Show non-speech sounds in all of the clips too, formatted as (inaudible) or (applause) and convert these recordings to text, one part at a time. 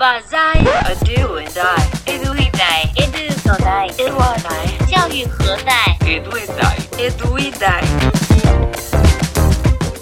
把在 a do and I edu e dai edu 所在 edu 我来教育何在 edu e dai edu e dai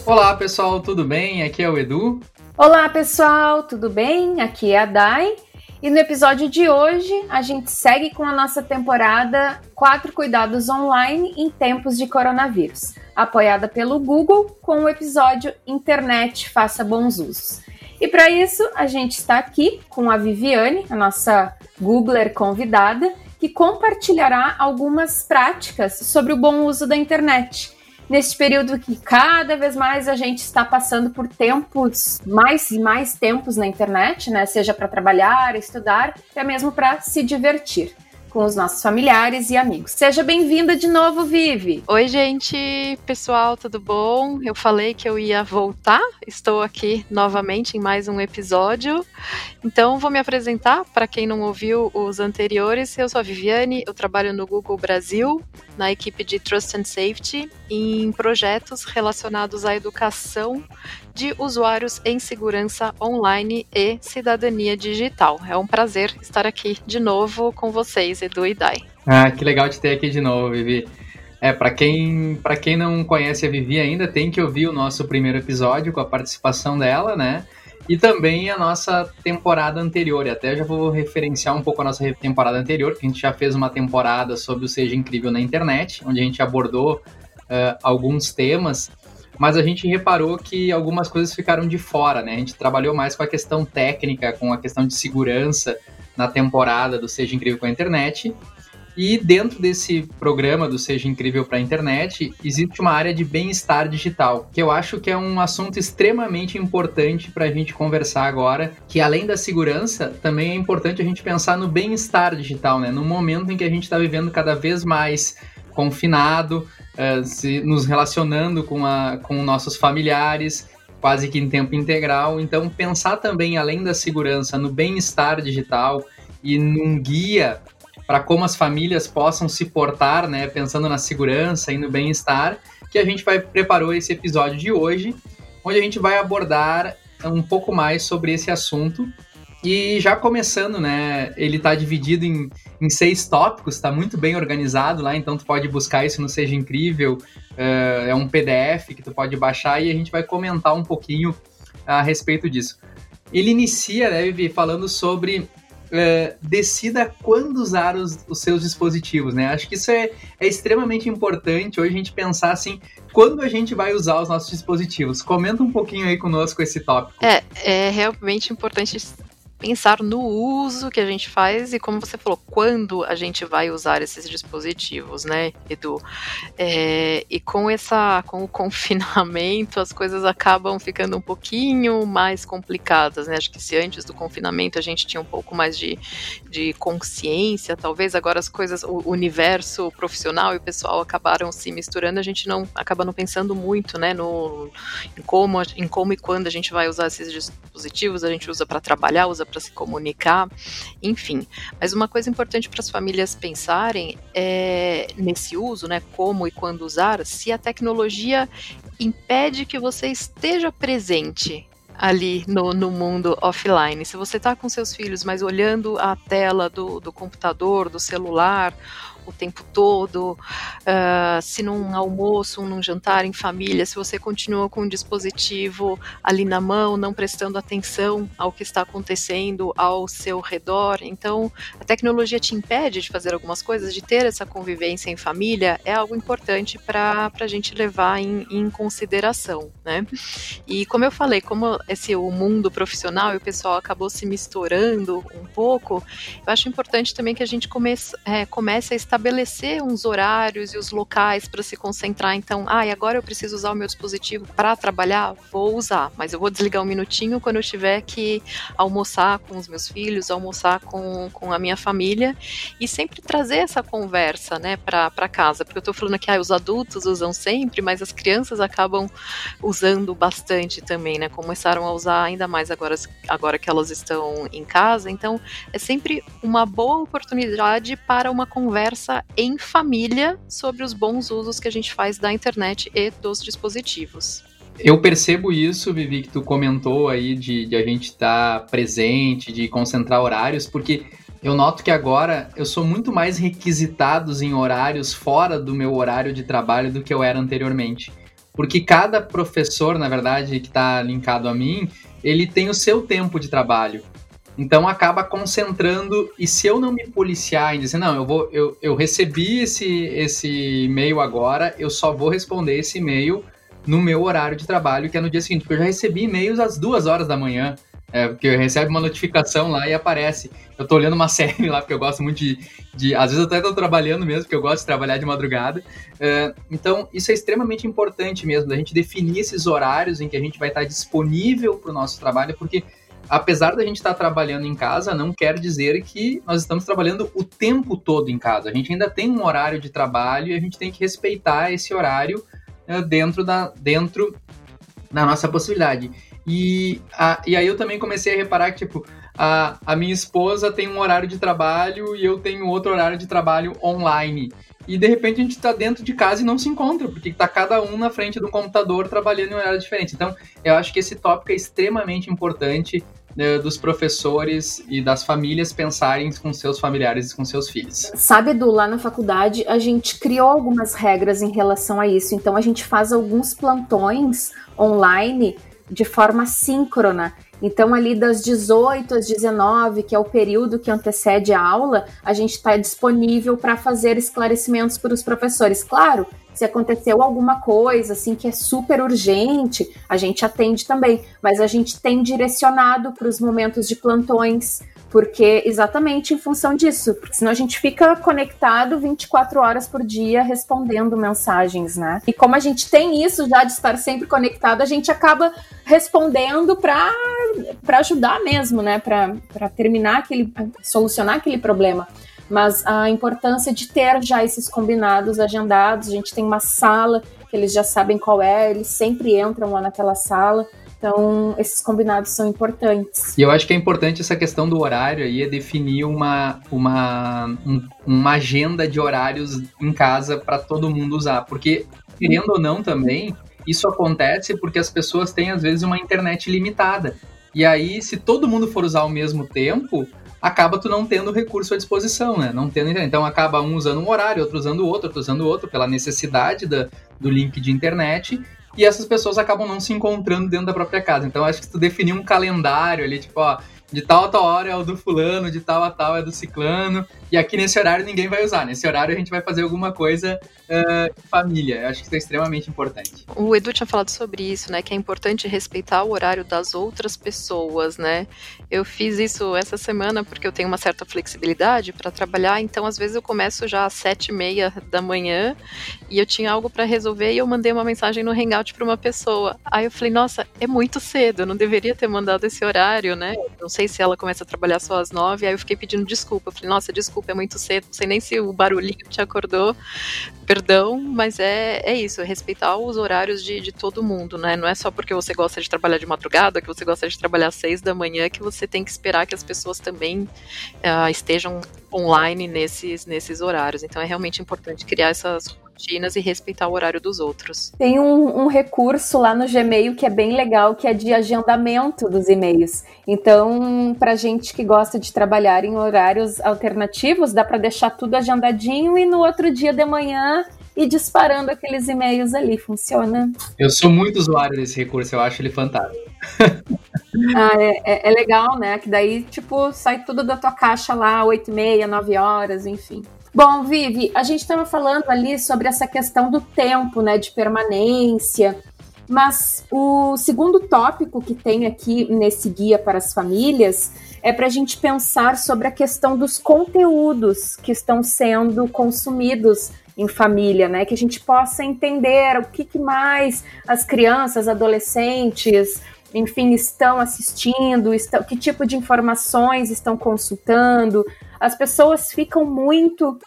Olá pessoal, tudo bem? Aqui é o Edu. Olá pessoal, tudo bem? Aqui é a Dai. E no episódio de hoje a gente segue com a nossa temporada Quatro Cuidados Online em Tempos de Coronavírus, apoiada pelo Google com o episódio Internet Faça Bons Usos. E para isso, a gente está aqui com a Viviane, a nossa Googler convidada, que compartilhará algumas práticas sobre o bom uso da internet. Neste período que cada vez mais a gente está passando por tempos, mais e mais tempos na internet, né? Seja para trabalhar, estudar, até mesmo para se divertir com os nossos familiares e amigos. Seja bem-vinda de novo, Vivi. Oi, gente, pessoal, tudo bom? Eu falei que eu ia voltar, estou aqui novamente em mais um episódio. Então, vou me apresentar para quem não ouviu os anteriores. Eu sou a Viviane, eu trabalho no Google Brasil, na equipe de Trust and Safety, em projetos relacionados à educação de usuários em segurança online e cidadania digital. É um prazer estar aqui de novo com vocês, Edu e Dai. Ah, que legal te ter aqui de novo, Vivi. É, para quem, quem não conhece a Vivi ainda, tem que ouvir o nosso primeiro episódio com a participação dela, né? E também a nossa temporada anterior. E até já vou referenciar um pouco a nossa temporada anterior, que a gente já fez uma temporada sobre o Seja Incrível na Internet, onde a gente abordou uh, alguns temas mas a gente reparou que algumas coisas ficaram de fora, né? A gente trabalhou mais com a questão técnica, com a questão de segurança na temporada do Seja Incrível com a Internet. E dentro desse programa do Seja Incrível para a Internet, existe uma área de bem-estar digital, que eu acho que é um assunto extremamente importante para a gente conversar agora, que além da segurança, também é importante a gente pensar no bem-estar digital, né? No momento em que a gente está vivendo cada vez mais confinado, uh, se, nos relacionando com, a, com nossos familiares, quase que em tempo integral. Então, pensar também, além da segurança, no bem-estar digital e num guia para como as famílias possam se portar, né, pensando na segurança e no bem-estar, que a gente vai preparou esse episódio de hoje, onde a gente vai abordar um pouco mais sobre esse assunto e já começando, né? Ele está dividido em, em seis tópicos, está muito bem organizado lá, então tu pode buscar isso no Seja Incrível. Uh, é um PDF que tu pode baixar e a gente vai comentar um pouquinho a respeito disso. Ele inicia, né, Vivi, falando sobre uh, decida quando usar os, os, seus dispositivos, né? Acho que isso é, é extremamente importante hoje a gente pensar assim, quando a gente vai usar os nossos dispositivos. Comenta um pouquinho aí conosco esse tópico. É, é realmente importante pensar no uso que a gente faz e, como você falou, quando a gente vai usar esses dispositivos, né, Edu? É, e com essa, com o (laughs) confinamento, as coisas acabam ficando um pouquinho mais complicadas, né? Acho que se antes do confinamento a gente tinha um pouco mais de, de consciência, talvez agora as coisas, o universo profissional e o pessoal acabaram se misturando, a gente não acaba não pensando muito, né, no em como, em como e quando a gente vai usar esses dispositivos, a gente usa para trabalhar, usa para se comunicar, enfim. Mas uma coisa importante para as famílias pensarem é nesse uso, né, como e quando usar, se a tecnologia impede que você esteja presente ali no, no mundo offline. Se você está com seus filhos, mas olhando a tela do, do computador, do celular, o tempo todo, uh, se num almoço, num jantar em família, se você continua com um dispositivo ali na mão, não prestando atenção ao que está acontecendo ao seu redor. Então, a tecnologia te impede de fazer algumas coisas, de ter essa convivência em família, é algo importante para a gente levar em, em consideração, né? E como eu falei, como esse o mundo profissional e o pessoal acabou se misturando um pouco, eu acho importante também que a gente comece, é, comece a estabelecer estabelecer uns horários e os locais para se concentrar. Então, ah, agora eu preciso usar o meu dispositivo para trabalhar? Vou usar, mas eu vou desligar um minutinho quando eu tiver que almoçar com os meus filhos, almoçar com, com a minha família e sempre trazer essa conversa, né, para casa. Porque eu estou falando aqui, ah, os adultos usam sempre, mas as crianças acabam usando bastante também, né? Começaram a usar ainda mais agora, agora que elas estão em casa. Então, é sempre uma boa oportunidade para uma conversa conversa em família sobre os bons usos que a gente faz da internet e dos dispositivos. Eu percebo isso, Vivi, que tu comentou aí de, de a gente estar tá presente, de concentrar horários, porque eu noto que agora eu sou muito mais requisitado em horários fora do meu horário de trabalho do que eu era anteriormente. Porque cada professor, na verdade, que está linkado a mim, ele tem o seu tempo de trabalho. Então acaba concentrando, e se eu não me policiar em dizer, não, eu vou, eu, eu recebi esse, esse e-mail agora, eu só vou responder esse e-mail no meu horário de trabalho, que é no dia seguinte, porque eu já recebi e-mails às duas horas da manhã. É, porque eu recebo uma notificação lá e aparece. Eu tô olhando uma (laughs) série lá, porque eu gosto muito de. de às vezes eu até tô trabalhando mesmo, porque eu gosto de trabalhar de madrugada. É, então, isso é extremamente importante mesmo, da gente definir esses horários em que a gente vai estar disponível para o nosso trabalho, porque apesar da gente estar trabalhando em casa, não quer dizer que nós estamos trabalhando o tempo todo em casa. A gente ainda tem um horário de trabalho e a gente tem que respeitar esse horário é, dentro, da, dentro da nossa possibilidade. E, a, e aí eu também comecei a reparar que, tipo, a, a minha esposa tem um horário de trabalho e eu tenho outro horário de trabalho online. E de repente a gente está dentro de casa e não se encontra, porque está cada um na frente do computador trabalhando em horário diferente. Então, eu acho que esse tópico é extremamente importante né, dos professores e das famílias pensarem com seus familiares e com seus filhos. Sabe, Edu, lá na faculdade a gente criou algumas regras em relação a isso. Então, a gente faz alguns plantões online de forma síncrona. Então, ali das 18 às 19, que é o período que antecede a aula, a gente está disponível para fazer esclarecimentos para os professores. Claro, se aconteceu alguma coisa assim que é super urgente, a gente atende também, mas a gente tem direcionado para os momentos de plantões, porque exatamente em função disso, porque senão a gente fica conectado 24 horas por dia respondendo mensagens, né? E como a gente tem isso já de estar sempre conectado, a gente acaba respondendo para ajudar mesmo, né? Para terminar aquele, solucionar aquele problema mas a importância de ter já esses combinados agendados, a gente tem uma sala que eles já sabem qual é, eles sempre entram lá naquela sala. Então, esses combinados são importantes. E eu acho que é importante essa questão do horário aí, é definir uma, uma, um, uma agenda de horários em casa para todo mundo usar. Porque, querendo ou não também, isso acontece porque as pessoas têm, às vezes, uma internet limitada. E aí, se todo mundo for usar ao mesmo tempo, acaba tu não tendo recurso à disposição, né? Não tendo, então acaba um usando um horário, outro usando outro, outro usando outro, pela necessidade da, do link de internet, e essas pessoas acabam não se encontrando dentro da própria casa. Então acho que tu definir um calendário ali, tipo, ó, de tal a tal hora é o do fulano, de tal a tal é do ciclano, e aqui nesse horário ninguém vai usar. Nesse horário a gente vai fazer alguma coisa uh, família. Eu acho que isso é extremamente importante. O Edu tinha falado sobre isso, né? Que é importante respeitar o horário das outras pessoas, né? Eu fiz isso essa semana porque eu tenho uma certa flexibilidade para trabalhar, então às vezes eu começo já às sete e meia da manhã e eu tinha algo para resolver e eu mandei uma mensagem no Hangout para uma pessoa. Aí eu falei, nossa, é muito cedo, eu não deveria ter mandado esse horário, né? Sei se ela começa a trabalhar só às nove, aí eu fiquei pedindo desculpa. Eu falei, nossa, desculpa desculpa, é muito cedo, não sei nem se o barulhinho te acordou, perdão, mas é, é isso, é respeitar os horários de, de todo mundo, né? Não é só porque você gosta de trabalhar de madrugada, que você gosta de trabalhar às seis da manhã, que você tem que esperar que as pessoas também uh, estejam online nesses, nesses horários. Então é realmente importante criar essas rotinas e respeitar o horário dos outros. Tem um, um, recurso lá no Gmail que é bem legal, que é de agendamento dos e-mails. Então, para gente que gosta de trabalhar em horários alternativos, dá para deixar tudo agendadinho e no outro dia de manhã ir disparando aqueles e-mails ali. Funciona. Eu sou muito usuário desse recurso, eu acho ele fantástico. (laughs) ah, é, é, é, legal, né? Que daí, tipo, sai tudo da tua caixa lá, 8 e meia, 9 horas, enfim. Bom, Vivi, a gente estava falando ali sobre essa questão do tempo, né, de permanência, mas o segundo tópico que tem aqui nesse guia para as famílias é para a gente pensar sobre a questão dos conteúdos que estão sendo consumidos em família, né? Que a gente possa entender o que, que mais as crianças, adolescentes, enfim, estão assistindo, estão, que tipo de informações estão consultando. As pessoas ficam muito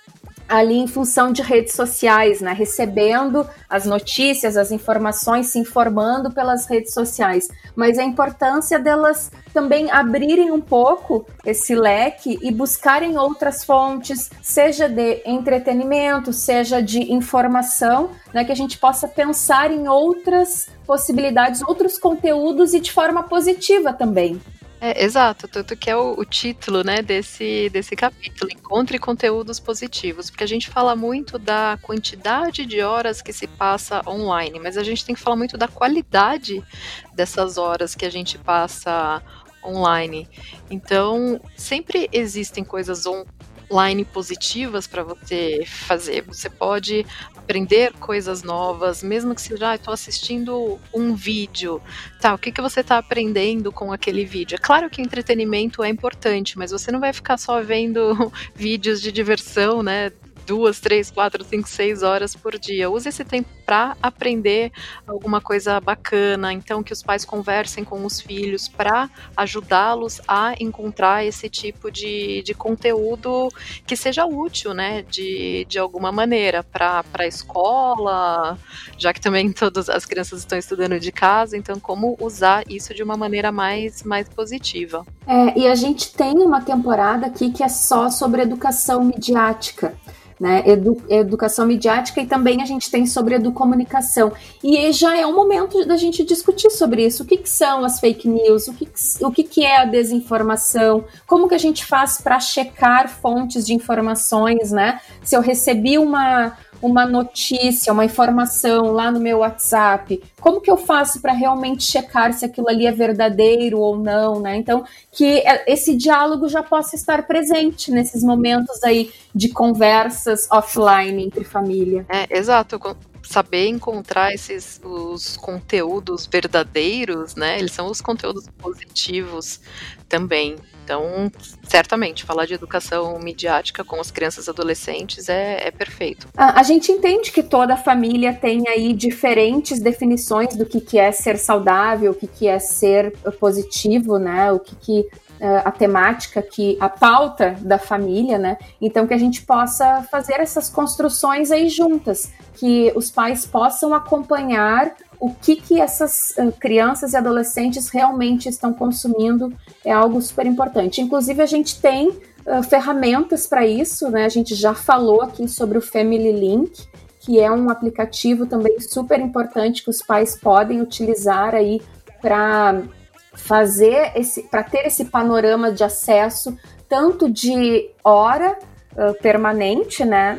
ali em função de redes sociais, né? Recebendo as notícias, as informações, se informando pelas redes sociais. Mas a importância delas também abrirem um pouco esse leque e buscarem outras fontes, seja de entretenimento, seja de informação, né? Que a gente possa pensar em outras possibilidades, outros conteúdos e de forma positiva também. É, exato, tanto que é o, o, título né, desse, desse capítulo, Encontre Conteúdos Positivos, porque a gente fala muito da quantidade de horas que se passa online, mas a gente tem que falar muito da qualidade dessas horas que a gente passa online. Então, sempre existem coisas on online positivas para você fazer. Você pode aprender coisas novas, mesmo que seja, ah, estou assistindo um vídeo, tá? O que, que você está aprendendo com aquele vídeo? É claro que entretenimento é importante, mas você não vai ficar só vendo (laughs) vídeos de diversão, né? Duas, três, quatro, cinco, seis horas por dia. Use esse tempo para aprender alguma coisa bacana. Então, que os pais conversem com os filhos para ajudá-los a encontrar esse tipo de, de conteúdo que seja útil, né? De, de alguma maneira para a escola, já que também todas as crianças estão estudando de casa. Então, como usar isso de uma maneira mais, mais positiva. É, e a gente tem uma temporada aqui que é só sobre educação midiática né? Edu, educação midiática e também a gente tem sobre educomunicação. E já é o momento da gente discutir sobre isso. O que, que são as fake news? O, que, que, o que, que é a desinformação? Como que a gente faz para checar fontes de informações, né? Se eu recebi uma uma notícia, uma informação lá no meu WhatsApp, como que eu faço para realmente checar se aquilo ali é verdadeiro ou não, né? Então, que é, esse diálogo já possa estar presente nesses momentos aí de conversas offline entre família. É, exato saber encontrar esses os conteúdos verdadeiros, né? Eles são os conteúdos positivos também. Então, certamente, falar de educação midiática com as crianças e adolescentes é, é perfeito. A, a, gente entende que toda família tem aí diferentes definições do que, que é ser saudável, o que, que é ser positivo, né? O que, que uh, a temática que a pauta da família, né? Então que a gente possa fazer essas construções aí juntas, que os pais possam acompanhar o que, que essas crianças e adolescentes realmente estão consumindo é algo super importante. Inclusive, a gente tem uh, ferramentas para isso, né? A gente já falou aqui sobre o Family Link, que é um aplicativo também super importante que os pais podem utilizar aí para fazer esse, para ter esse panorama de acesso tanto de hora uh, permanente, né,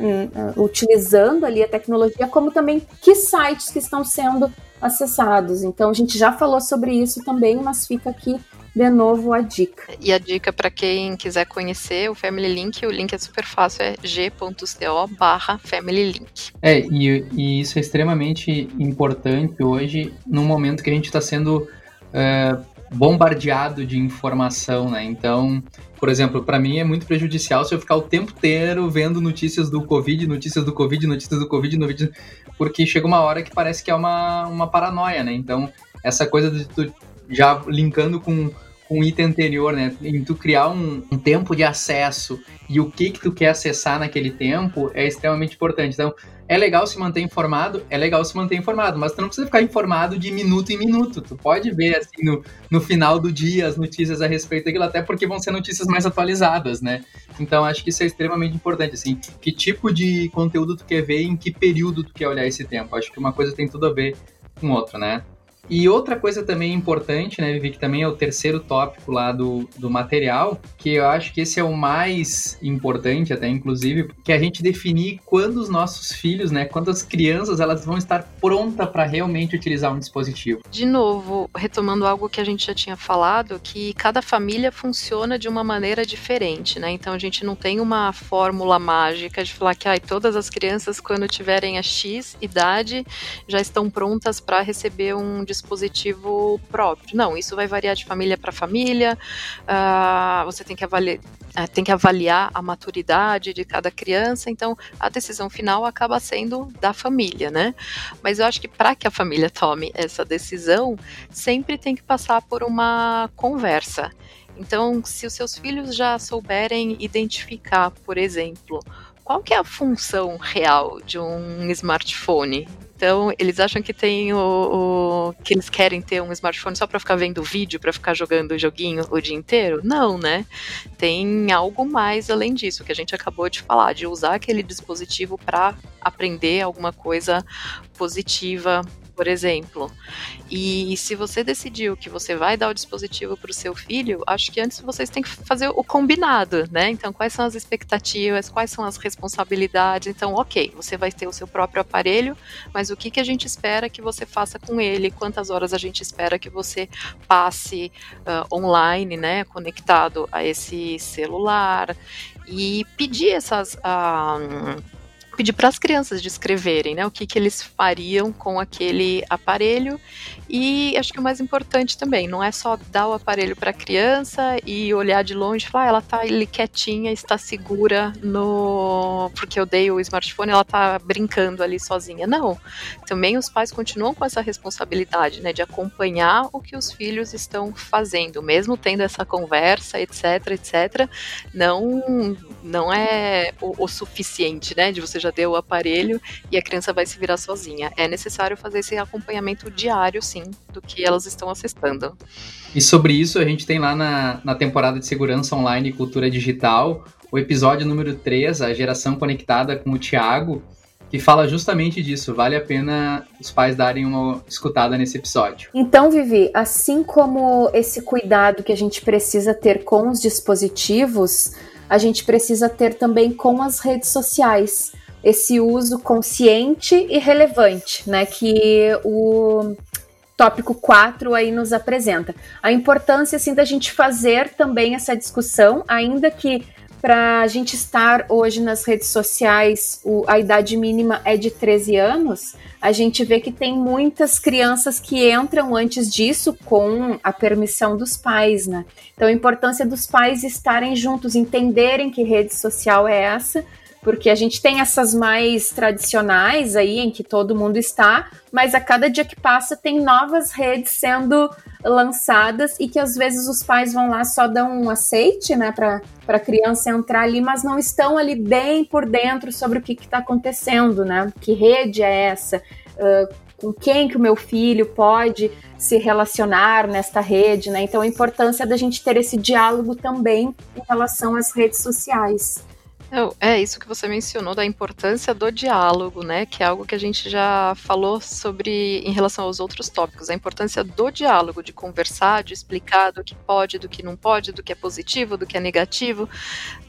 uh, utilizando ali a tecnologia, como também que sites que estão sendo acessados. Então a gente já falou sobre isso também, mas fica aqui de novo a dica. E a dica para quem quiser conhecer o Family Link, o link é super fácil, é g.co barra Family Link. É, e, e, isso é extremamente importante hoje, no momento que a gente está sendo uh, bombardeado de informação, né? Então, por exemplo, para mim é muito prejudicial se eu ficar o tempo inteiro vendo notícias do Covid, notícias do Covid, notícias do Covid, notícias porque chega uma hora que parece que é uma, uma paranoia, né? Então, essa coisa de tu já linkando com, com o item anterior, né? Em tu criar um, um, tempo de acesso e o que que tu quer acessar naquele tempo é extremamente importante. Então, é legal se manter informado, é legal se manter informado, mas tu não precisa ficar informado de minuto em minuto. Tu pode ver, assim, no, no final do dia as notícias a respeito daquilo, até porque vão ser notícias mais atualizadas, né? Então, acho que isso é extremamente importante, assim. Que tipo de conteúdo tu quer ver em que período tu quer olhar esse tempo. Acho que uma coisa tem tudo a ver com outra, né? E outra coisa também importante, né, Vivi, que também é o terceiro tópico lá do, do material, que eu acho que esse é o mais importante até, inclusive, que é a gente definir quando os nossos filhos, né, quando as crianças, elas vão estar prontas para realmente utilizar um dispositivo. De novo, retomando algo que a gente já tinha falado, que cada família funciona de uma maneira diferente, né, então a gente não tem uma fórmula mágica de falar que ah, todas as crianças, quando tiverem a X idade, já estão prontas para receber um dispositivo próprio. Não, isso vai variar de família para família. Uh, você tem que avaliar, uh, tem que avaliar a maturidade de cada criança. Então, a decisão final acaba sendo da família, né? Mas eu acho que para que a família tome essa decisão, sempre tem que passar por uma conversa. Então, se os seus filhos já souberem identificar, por exemplo, qual que é a função real de um smartphone? Então, eles acham que tem o, o que eles querem ter um smartphone só para ficar vendo vídeo, para ficar jogando joguinho o dia inteiro? Não, né? Tem algo mais além disso que a gente acabou de falar, de usar aquele dispositivo para aprender alguma coisa positiva por exemplo. E se você decidiu que você vai dar o dispositivo para o seu filho, acho que antes vocês têm que fazer o combinado, né? Então, quais são as expectativas, quais são as responsabilidades? Então, ok, você vai ter o seu próprio aparelho, mas o que, que a gente espera que você faça com ele? Quantas horas a gente espera que você passe uh, online, né? Conectado a esse celular? E pedir essas. Uh, pedir para as crianças descreverem né, o que, que eles fariam com aquele aparelho. E acho que o mais importante também, não é só dar o aparelho para a criança e olhar de longe falar, ah, ela está ali quietinha, está segura no. Porque eu dei o smartphone, ela está brincando ali sozinha. Não. Também os pais continuam com essa responsabilidade né, de acompanhar o que os filhos estão fazendo, mesmo tendo essa conversa, etc, etc. Não, não é o, o suficiente, né? De você já deu o aparelho e a criança vai se virar sozinha. É necessário fazer esse acompanhamento diário, sim, do que elas estão acessando. E sobre isso, a gente tem lá na, na temporada de Segurança Online e Cultura Digital o episódio número 3, a geração conectada com o Tiago, que fala justamente disso. Vale a pena os pais darem uma escutada nesse episódio. Então, Vivi, assim como esse cuidado que a gente precisa ter com os dispositivos, a gente precisa ter também com as redes sociais esse uso consciente e relevante, né, que o tópico 4 aí nos apresenta. A importância assim da gente fazer também essa discussão, ainda que para a gente estar hoje nas redes sociais, o, a idade mínima é de 13 anos, a gente vê que tem muitas crianças que entram antes disso com a permissão dos pais, né? Então a importância dos pais estarem juntos, entenderem que rede social é essa, porque a gente tem essas mais tradicionais aí em que todo mundo está, mas a cada dia que passa tem novas redes sendo lançadas e que às vezes os pais vão lá só dão um aceite, né, para a criança entrar ali, mas não estão ali bem por dentro sobre o que está acontecendo, né? Que rede é essa? Uh, com quem que o meu filho pode se relacionar nesta rede, né? Então a importância da gente ter esse diálogo também em relação às redes sociais. É isso que você mencionou da importância do diálogo, né? Que é algo que a gente já falou sobre em relação aos outros tópicos. A importância do diálogo, de conversar, de explicar do que pode, do que não pode, do que é positivo, do que é negativo,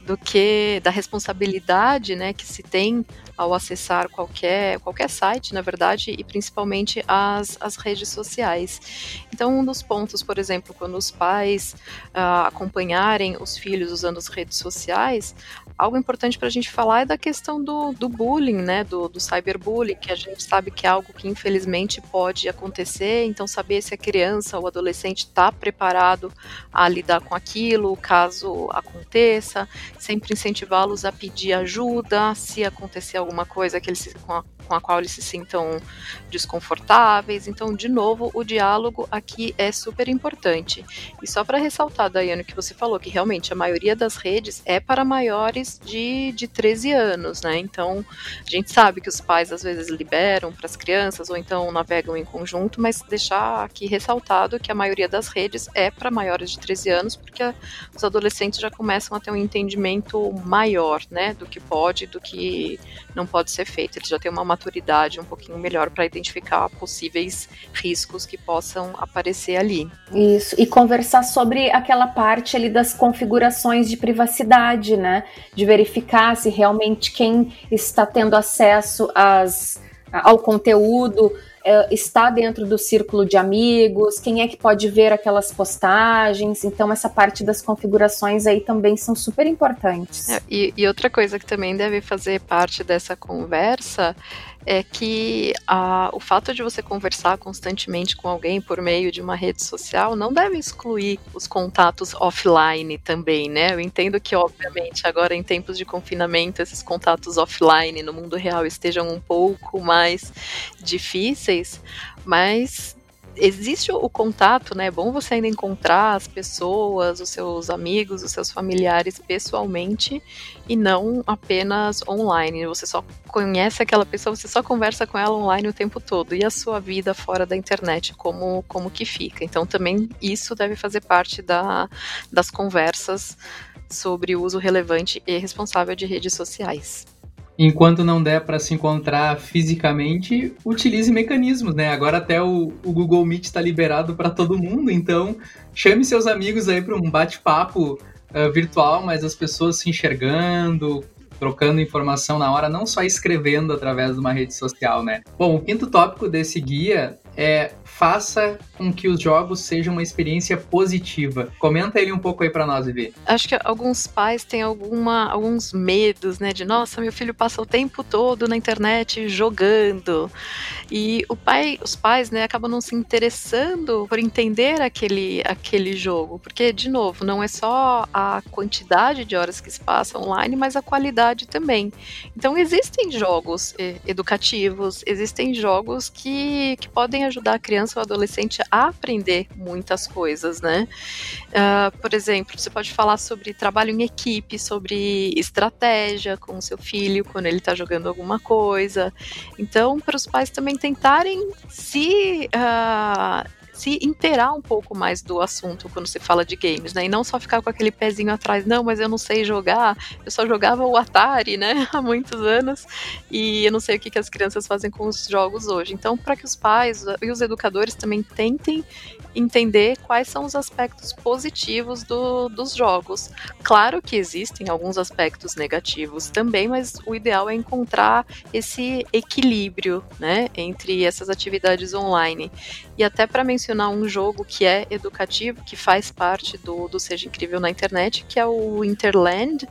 do que da responsabilidade, né, que se tem ao acessar qualquer, qualquer site, na verdade, e principalmente as, as redes sociais. Então, um dos pontos, por exemplo, quando os pais uh, acompanharem os filhos usando as redes sociais, algo importante para a gente falar é da questão do, do bullying, né, do, do cyberbullying, que a gente sabe que é algo que infelizmente pode acontecer, então saber se a criança ou adolescente está preparado a lidar com aquilo, caso aconteça, sempre incentivá-los a pedir ajuda, se acontecer alguma coisa que eles, com, a, com a qual eles se sintam desconfortáveis. Então, de novo, o diálogo aqui é super importante. E só para ressaltar, Daiane, que você falou, que realmente a maioria das redes é para maiores de, de 13 anos, né? Então, a gente sabe que os pais às vezes liberam para as crianças ou então navegam em conjunto, mas deixar aqui ressaltado que a maioria das redes é para maiores de 13 anos, porque os adolescentes já começam a ter um entendimento maior, né, do que pode, do que não pode ser feito. Eles já têm uma maturidade um pouquinho melhor para identificar possíveis riscos que possam aparecer ali. Isso, e conversar sobre aquela parte ali das configurações de privacidade, né? De verificar se realmente quem está tendo acesso às, ao conteúdo é, está dentro do círculo de amigos, quem é que pode ver aquelas postagens. Então, essa parte das configurações aí também são super importantes. É, e, e outra coisa que também deve fazer parte dessa conversa é que a, o fato de você conversar constantemente com alguém por meio de uma rede social não deve excluir os contatos offline também, né? Eu entendo que, obviamente, agora em tempos de confinamento, esses contatos offline no mundo real estejam um pouco mais difíceis, mas existe o contato, né? É bom você ainda encontrar as pessoas, os seus amigos, os seus familiares pessoalmente e não apenas online. Você só conhece aquela pessoa, você só conversa com ela online o tempo todo. E a sua vida fora da internet, como, como que fica? Então também isso deve fazer parte da, das conversas sobre o uso relevante e responsável de redes sociais. Enquanto não der para se encontrar fisicamente, utilize mecanismos, né? Agora até o, o Google Meet está liberado para todo mundo, então chame seus amigos aí para um bate-papo uh, virtual, mas as pessoas se enxergando, trocando informação na hora, não só escrevendo através de uma rede social, né? Bom, o quinto tópico desse guia é faça com que os jogos sejam uma experiência positiva. Comenta ele um pouco aí para nós, Vivi. Acho que alguns pais têm alguma, alguns medos, né? De nossa, meu filho passa o tempo todo na internet jogando. E o pai, os pais, né, acabam não se interessando por entender aquele, aquele jogo. Porque, de novo, não é só a quantidade de horas que se passa online, mas a qualidade também. Então, existem jogos eh, educativos, existem jogos que, que podem ajudar a criança ou adolescente a aprender muitas coisas, né? Uh, por exemplo, você pode falar sobre trabalho em equipe, sobre estratégia com o seu filho quando ele está jogando alguma coisa. Então, para os pais também tentarem se uh, se inteirar um pouco mais do assunto quando se fala de games, né? E não só ficar com aquele pezinho atrás, não, mas eu não sei jogar, eu só jogava o Atari, né? (laughs) Há muitos anos, e eu não sei o que, que as crianças fazem com os jogos hoje. Então, para que os pais e os educadores também tentem entender quais são os aspectos positivos do, dos jogos. Claro que existem alguns aspectos negativos também, mas o ideal é encontrar esse equilíbrio né, entre essas atividades online. E até para mencionar um jogo que é educativo, que faz parte do, do Seja Incrível na internet, que é o Interland,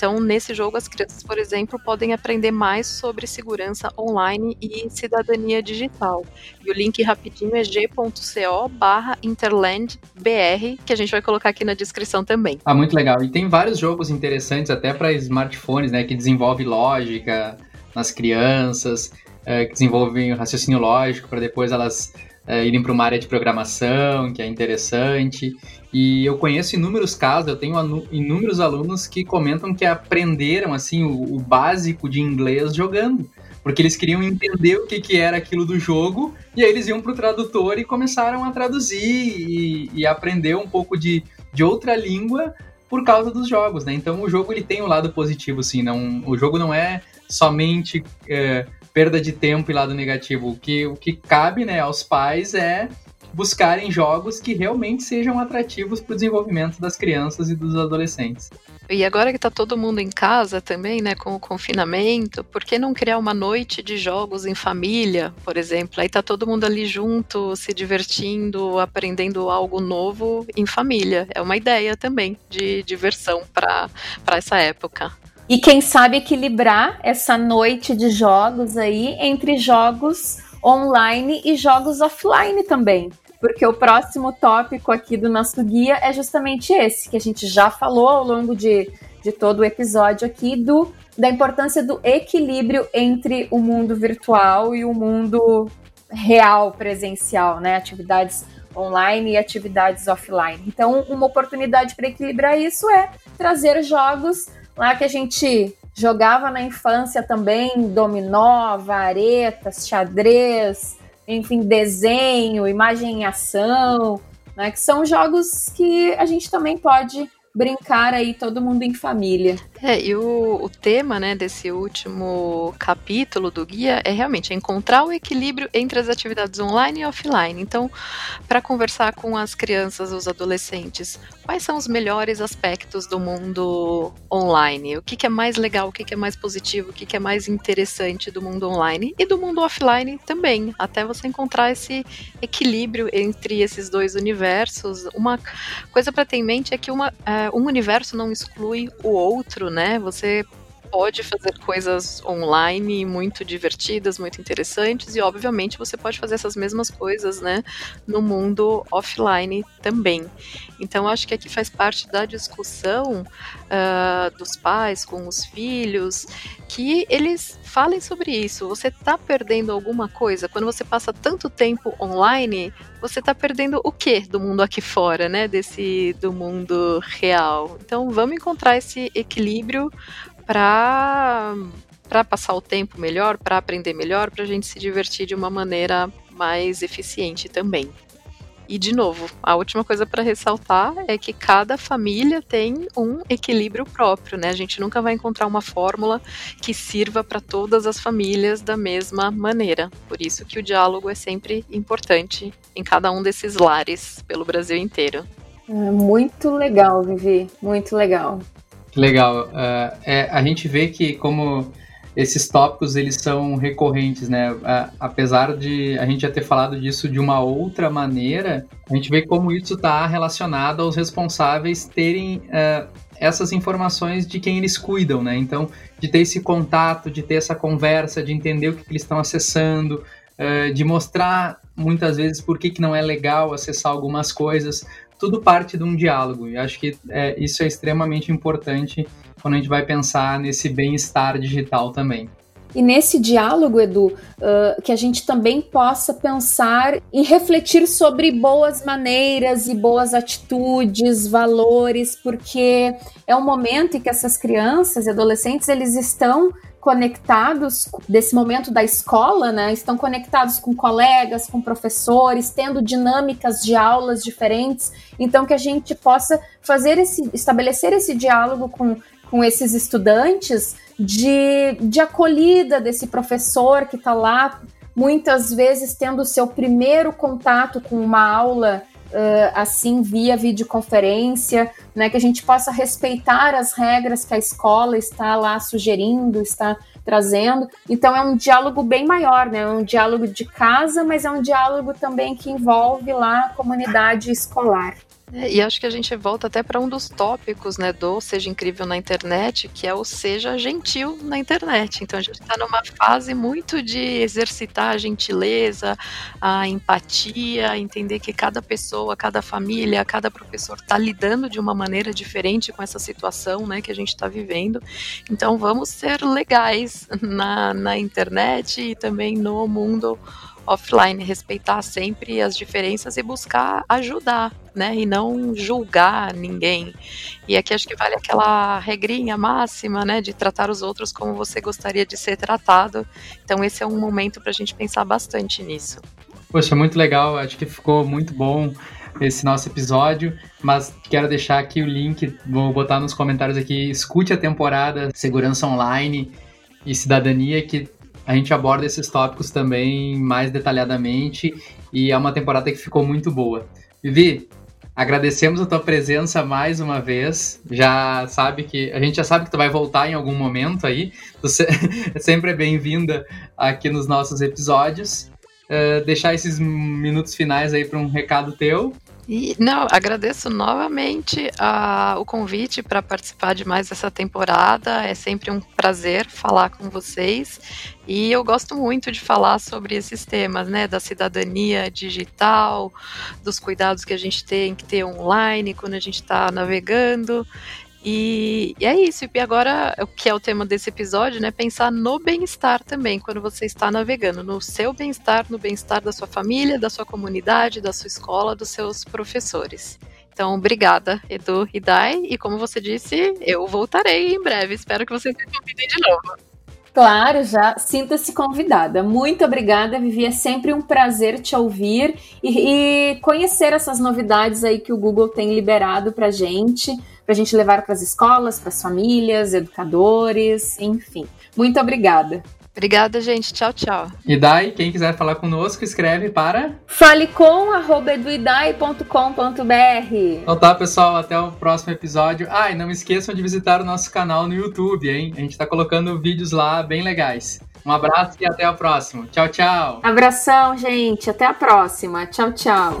então, nesse jogo, as crianças, por exemplo, podem aprender mais sobre segurança online e cidadania digital. E o link rapidinho é g.co barra interlandbr, que a gente vai colocar aqui na descrição também. Ah, muito legal. E tem vários jogos interessantes até para smartphones, né, que desenvolve lógica nas crianças, é, que desenvolvem raciocínio lógico para depois elas é, irem para uma área de programação, que é interessante. E eu conheço inúmeros casos, eu tenho inúmeros alunos que comentam que aprenderam assim o, o básico de inglês jogando. Porque eles queriam entender o que, que era aquilo do jogo, e aí eles iam para o tradutor e começaram a traduzir e, e aprender um pouco de, de outra língua por causa dos jogos, né? Então o jogo ele tem um lado positivo, sim. Não, o jogo não é somente é, perda de tempo e lado negativo. O que, o que cabe né, aos pais é buscarem jogos que realmente sejam atrativos para o desenvolvimento das crianças e dos adolescentes. E agora que está todo mundo em casa também, né, com o confinamento, por que não criar uma noite de jogos em família, por exemplo? Aí tá todo mundo ali junto, se divertindo, aprendendo algo novo em família. É uma ideia também de diversão para essa época. E quem sabe equilibrar essa noite de jogos aí entre jogos online e jogos offline também. Porque o próximo tópico aqui do nosso guia é justamente esse, que a gente já falou ao longo de, de todo o episódio aqui, do, da importância do equilíbrio entre o mundo virtual e o mundo real, presencial, né? Atividades online e atividades offline. Então, uma oportunidade para equilibrar isso é trazer jogos lá que a gente jogava na infância também, dominó, varetas, xadrez, enfim, desenho, imagem em ação, né? Que são jogos que a gente também pode brincar aí todo mundo em família. É, e o, o, tema, né, desse último capítulo do guia é realmente encontrar o equilíbrio entre as atividades online e offline. Então, para conversar com as crianças, os adolescentes, quais são os melhores aspectos do mundo online? O que, que é mais legal, o que, que é mais positivo, o que, que é mais interessante do mundo online e do mundo offline também, até você encontrar esse equilíbrio entre esses dois universos. Uma coisa para ter em mente é que uma, é, um universo não exclui o outro, né? Você pode fazer coisas online muito divertidas, muito interessantes, e obviamente você pode fazer essas mesmas coisas, né, no mundo offline também. Então, acho que aqui faz parte da discussão uh, dos pais com os filhos, que eles falem sobre isso. Você está perdendo alguma coisa? Quando você passa tanto tempo online, você está perdendo o que do mundo aqui fora, né? Desse do mundo real. Então, vamos encontrar esse equilíbrio para para passar o tempo melhor, para aprender melhor, para a gente se divertir de uma maneira mais eficiente também. E, de novo, a última coisa para ressaltar é que cada família tem um equilíbrio próprio, né? A gente nunca vai encontrar uma fórmula que sirva para todas as famílias da mesma maneira. Por isso que o diálogo é sempre importante em cada um desses lares pelo Brasil inteiro. É muito legal, Vivi, muito legal. Legal. Uh, é, a gente vê que como esses tópicos eles são recorrentes, né? apesar de a gente já ter falado disso de uma outra maneira, a gente vê como isso está relacionado aos responsáveis terem uh, essas informações de quem eles cuidam, né? Então, de ter esse contato, de ter essa conversa, de entender o que, que eles estão acessando, uh, de mostrar muitas vezes por que, que não é legal acessar algumas coisas, tudo parte de um diálogo. E acho que é, isso é extremamente importante quando a gente vai pensar nesse bem-estar digital também. E nesse diálogo, Edu, uh, que a gente também possa pensar e refletir sobre boas maneiras e boas atitudes, valores, porque é um momento em que essas crianças e adolescentes eles estão conectados desse momento da escola, né? Estão conectados com colegas, com professores, tendo dinâmicas de aulas diferentes. Então que a gente possa fazer esse estabelecer esse diálogo com com esses estudantes de, de acolhida desse professor que está lá, muitas vezes tendo o seu primeiro contato com uma aula uh, assim via videoconferência, né, que a gente possa respeitar as regras que a escola está lá sugerindo, está trazendo. Então é um diálogo bem maior, né? É um diálogo de casa, mas é um diálogo também que envolve lá a comunidade escolar. É, e acho que a gente volta até para um dos tópicos, né, do Seja Incrível na Internet, que é o Seja Gentil na Internet. Então a gente está numa fase muito de exercitar a gentileza, a empatia, entender que cada pessoa, cada família, cada professor está lidando de uma maneira diferente com essa situação, né, que a gente está vivendo. Então vamos ser legais na, na internet e também no mundo offline, respeitar sempre as diferenças e buscar ajudar, né? E não julgar ninguém. E aqui acho que vale aquela regrinha máxima, né? De tratar os outros como você gostaria de ser tratado. Então esse é um momento para a gente pensar bastante nisso. Poxa, muito legal. Acho que ficou muito bom esse nosso episódio, mas quero deixar aqui o link, vou botar nos comentários aqui, escute a temporada Segurança Online e Cidadania, que a gente aborda esses tópicos também mais detalhadamente e é uma temporada que ficou muito boa. Vivi, agradecemos a tua presença mais uma vez. Já sabe que a gente já sabe que tu vai voltar em algum momento aí. Tu (laughs) sempre é bem-vinda aqui nos nossos episódios. Uh, deixar esses minutos finais aí para um recado teu e, não, agradeço novamente o convite para participar de mais essa temporada. É sempre um prazer falar com vocês. E eu gosto muito de falar sobre esses temas, né? Da cidadania digital, dos cuidados que a gente tem que ter online quando a gente está navegando. E, e, é isso. E agora, o que é o tema desse episódio, né? Pensar no bem-estar também, quando você está navegando, no seu bem-estar, no bem-estar da sua família, da sua comunidade, da sua escola, dos seus professores. Então, obrigada, Edu e Dai. E como você disse, eu voltarei em breve. Espero que vocês me convidem de novo. Claro, já sinta-se convidada. Muito obrigada, Vivi. É sempre um prazer te ouvir e, e conhecer essas novidades aí que o Google tem liberado para gente para a gente levar para as escolas, para as famílias, educadores, enfim. Muito obrigada. Obrigada, gente. Tchau, tchau. E daí, quem quiser falar conosco, escreve para falecom@eduidai.com.br. Então tá, pessoal, até o próximo episódio. Ah, e não esqueçam de visitar o nosso canal no YouTube, hein? A gente tá colocando vídeos lá bem legais. Um abraço e até a próxima. Tchau, tchau. Abração, gente. Até a próxima. Tchau, tchau.